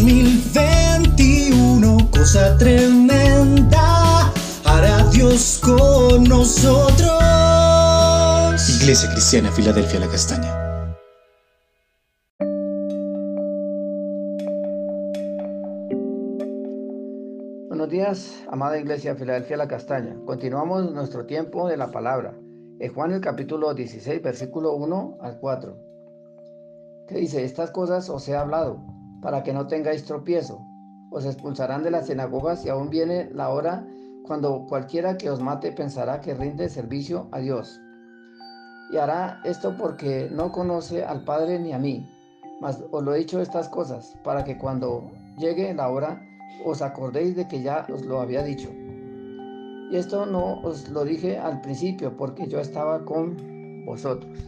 2021, cosa tremenda, hará Dios con nosotros. Iglesia Cristiana, Filadelfia, la Castaña. Buenos días, amada Iglesia Filadelfia La Castaña. Continuamos nuestro tiempo de la palabra. En Juan el capítulo 16, versículo 1 al 4. Que dice, estas cosas os he hablado, para que no tengáis tropiezo. Os expulsarán de las sinagogas y aún viene la hora cuando cualquiera que os mate pensará que rinde servicio a Dios. Y hará esto porque no conoce al Padre ni a mí. Mas os lo he dicho estas cosas, para que cuando llegue la hora os acordéis de que ya os lo había dicho. Y esto no os lo dije al principio porque yo estaba con vosotros.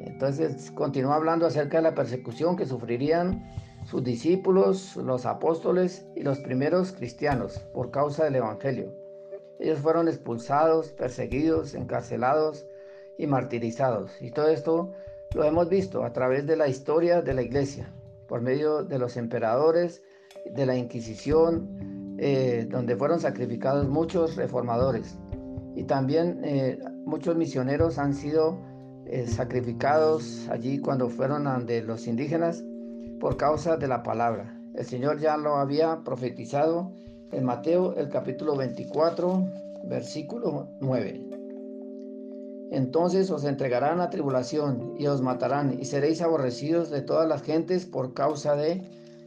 Entonces continúa hablando acerca de la persecución que sufrirían sus discípulos, los apóstoles y los primeros cristianos por causa del Evangelio. Ellos fueron expulsados, perseguidos, encarcelados y martirizados. Y todo esto lo hemos visto a través de la historia de la iglesia, por medio de los emperadores, de la Inquisición, eh, donde fueron sacrificados muchos reformadores y también eh, muchos misioneros han sido eh, sacrificados allí cuando fueron ante los indígenas por causa de la palabra. El Señor ya lo había profetizado en Mateo el capítulo 24, versículo 9. Entonces os entregarán a tribulación y os matarán y seréis aborrecidos de todas las gentes por causa de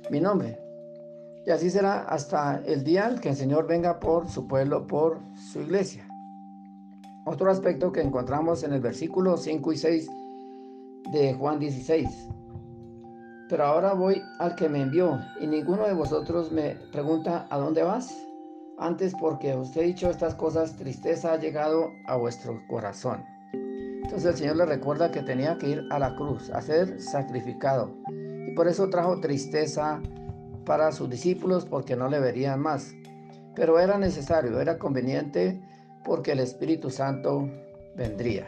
mi nombre. Y así será hasta el día que el Señor venga por su pueblo, por su iglesia. Otro aspecto que encontramos en el versículo 5 y 6 de Juan 16. Pero ahora voy al que me envió y ninguno de vosotros me pregunta a dónde vas. Antes porque os he dicho estas cosas, tristeza ha llegado a vuestro corazón. Entonces el Señor le recuerda que tenía que ir a la cruz, a ser sacrificado. Y por eso trajo tristeza, para sus discípulos porque no le verían más. Pero era necesario, era conveniente porque el Espíritu Santo vendría.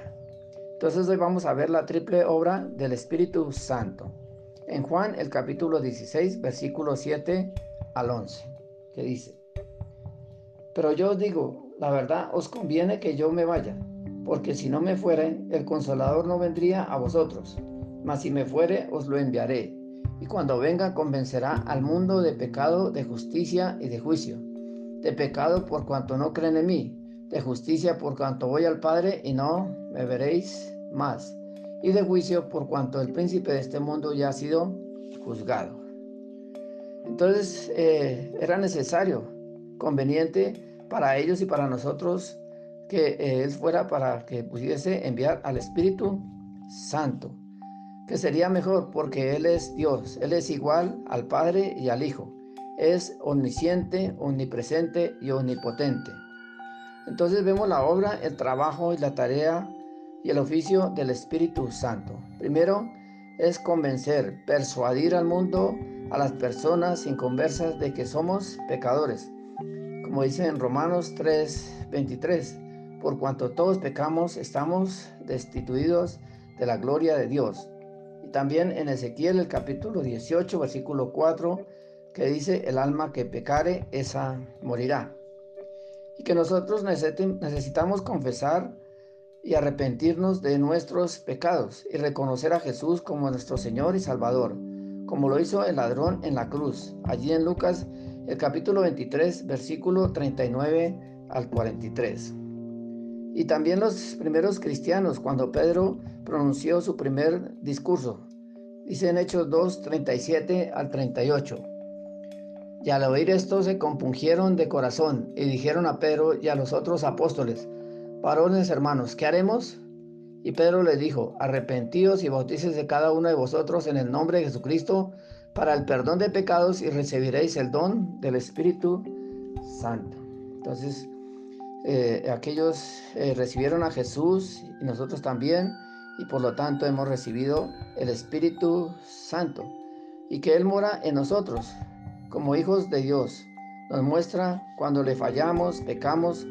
Entonces hoy vamos a ver la triple obra del Espíritu Santo. En Juan el capítulo 16, versículo 7 al 11, que dice, Pero yo os digo, la verdad os conviene que yo me vaya, porque si no me fuere, el consolador no vendría a vosotros, mas si me fuere, os lo enviaré y cuando venga convencerá al mundo de pecado, de justicia y de juicio. De pecado por cuanto no creen en mí, de justicia por cuanto voy al Padre y no me veréis más, y de juicio por cuanto el príncipe de este mundo ya ha sido juzgado. Entonces eh, era necesario, conveniente para ellos y para nosotros que eh, Él fuera para que pudiese enviar al Espíritu Santo que sería mejor porque Él es Dios, Él es igual al Padre y al Hijo, es omnisciente, omnipresente y omnipotente. Entonces vemos la obra, el trabajo y la tarea y el oficio del Espíritu Santo. Primero es convencer, persuadir al mundo, a las personas inconversas de que somos pecadores. Como dice en Romanos 3, 23, por cuanto todos pecamos, estamos destituidos de la gloria de Dios también en Ezequiel el capítulo 18, versículo 4, que dice, el alma que pecare, esa morirá. Y que nosotros necesitamos confesar y arrepentirnos de nuestros pecados y reconocer a Jesús como nuestro Señor y Salvador, como lo hizo el ladrón en la cruz, allí en Lucas el capítulo 23, versículo 39 al 43. Y también los primeros cristianos, cuando Pedro pronunció su primer discurso. Dice en Hechos 2, 37 al 38. Y al oír esto se compungieron de corazón y dijeron a Pedro y a los otros apóstoles, varones hermanos, ¿qué haremos? Y Pedro les dijo, arrepentíos y bautices de cada uno de vosotros en el nombre de Jesucristo para el perdón de pecados y recibiréis el don del Espíritu Santo. Entonces, eh, aquellos eh, recibieron a Jesús y nosotros también, y por lo tanto hemos recibido el Espíritu Santo, y que Él mora en nosotros como hijos de Dios. Nos muestra cuando le fallamos, pecamos,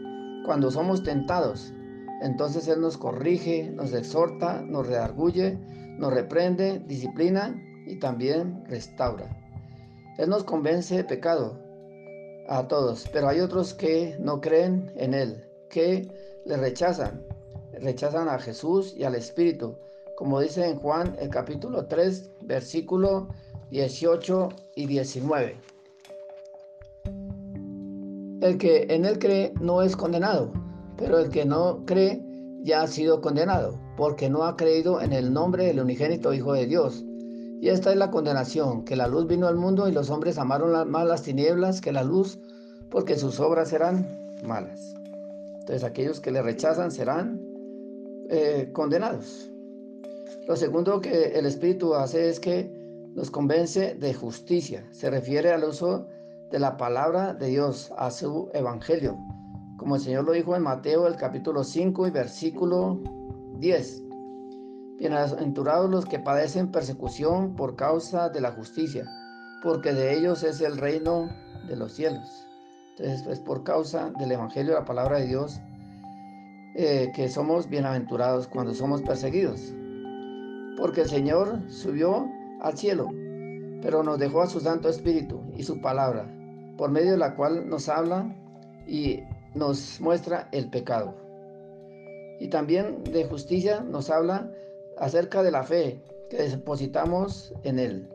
cuando somos tentados. Entonces Él nos corrige, nos exhorta, nos redarguye, nos reprende, disciplina y también restaura. Él nos convence de pecado a todos, pero hay otros que no creen en Él, que le rechazan, rechazan a Jesús y al Espíritu, como dice en Juan el capítulo 3, versículo 18 y 19. El que en Él cree no es condenado, pero el que no cree ya ha sido condenado, porque no ha creído en el nombre del unigénito Hijo de Dios. Y esta es la condenación, que la luz vino al mundo y los hombres amaron más las tinieblas que la luz, porque sus obras eran malas. Entonces aquellos que le rechazan serán eh, condenados. Lo segundo que el Espíritu hace es que nos convence de justicia. Se refiere al uso de la palabra de Dios, a su evangelio. Como el Señor lo dijo en Mateo el capítulo 5 y versículo 10. Bienaventurados los que padecen persecución por causa de la justicia, porque de ellos es el reino de los cielos. Entonces, pues por causa del Evangelio, la palabra de Dios, eh, que somos bienaventurados cuando somos perseguidos. Porque el Señor subió al cielo, pero nos dejó a su Santo Espíritu y su palabra, por medio de la cual nos habla y nos muestra el pecado. Y también de justicia nos habla acerca de la fe que depositamos en Él,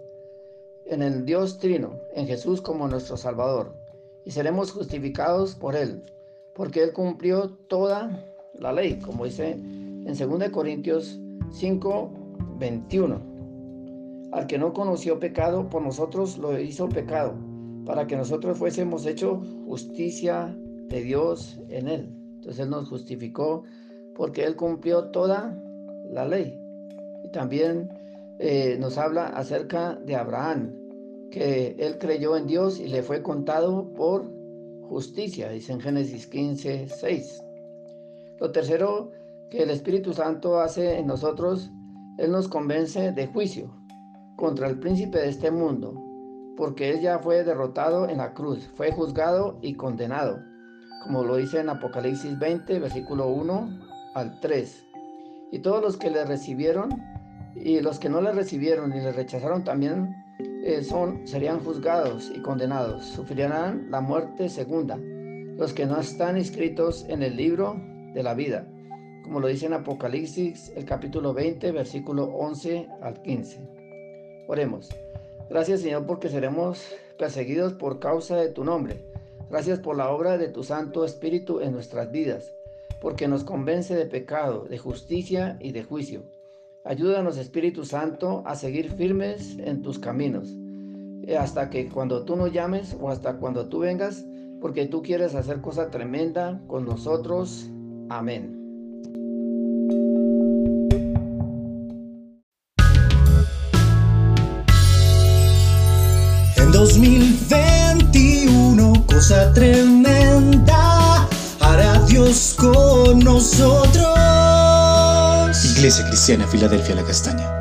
en el Dios Trino, en Jesús como nuestro Salvador, y seremos justificados por Él, porque Él cumplió toda la ley, como dice en 2 Corintios 5, 21. Al que no conoció pecado, por nosotros lo hizo pecado, para que nosotros fuésemos hecho justicia de Dios en Él. Entonces Él nos justificó porque Él cumplió toda la ley. Y también eh, nos habla acerca de Abraham, que él creyó en Dios y le fue contado por justicia, dice en Génesis 15, 6. Lo tercero que el Espíritu Santo hace en nosotros, Él nos convence de juicio contra el príncipe de este mundo, porque Él ya fue derrotado en la cruz, fue juzgado y condenado, como lo dice en Apocalipsis 20, versículo 1 al 3. Y todos los que le recibieron y los que no le recibieron y le rechazaron también eh, son, serían juzgados y condenados, sufrirán la muerte segunda, los que no están inscritos en el libro de la vida, como lo dice en Apocalipsis el capítulo 20, versículo 11 al 15. Oremos. Gracias Señor porque seremos perseguidos por causa de tu nombre. Gracias por la obra de tu Santo Espíritu en nuestras vidas, porque nos convence de pecado, de justicia y de juicio. Ayúdanos, Espíritu Santo, a seguir firmes en tus caminos, eh, hasta que cuando tú nos llames o hasta cuando tú vengas, porque tú quieres hacer cosa tremenda con nosotros. Amén. Cosa tremenda hará Dios con nosotros. Iglesia Cristiana Filadelfia La Castaña.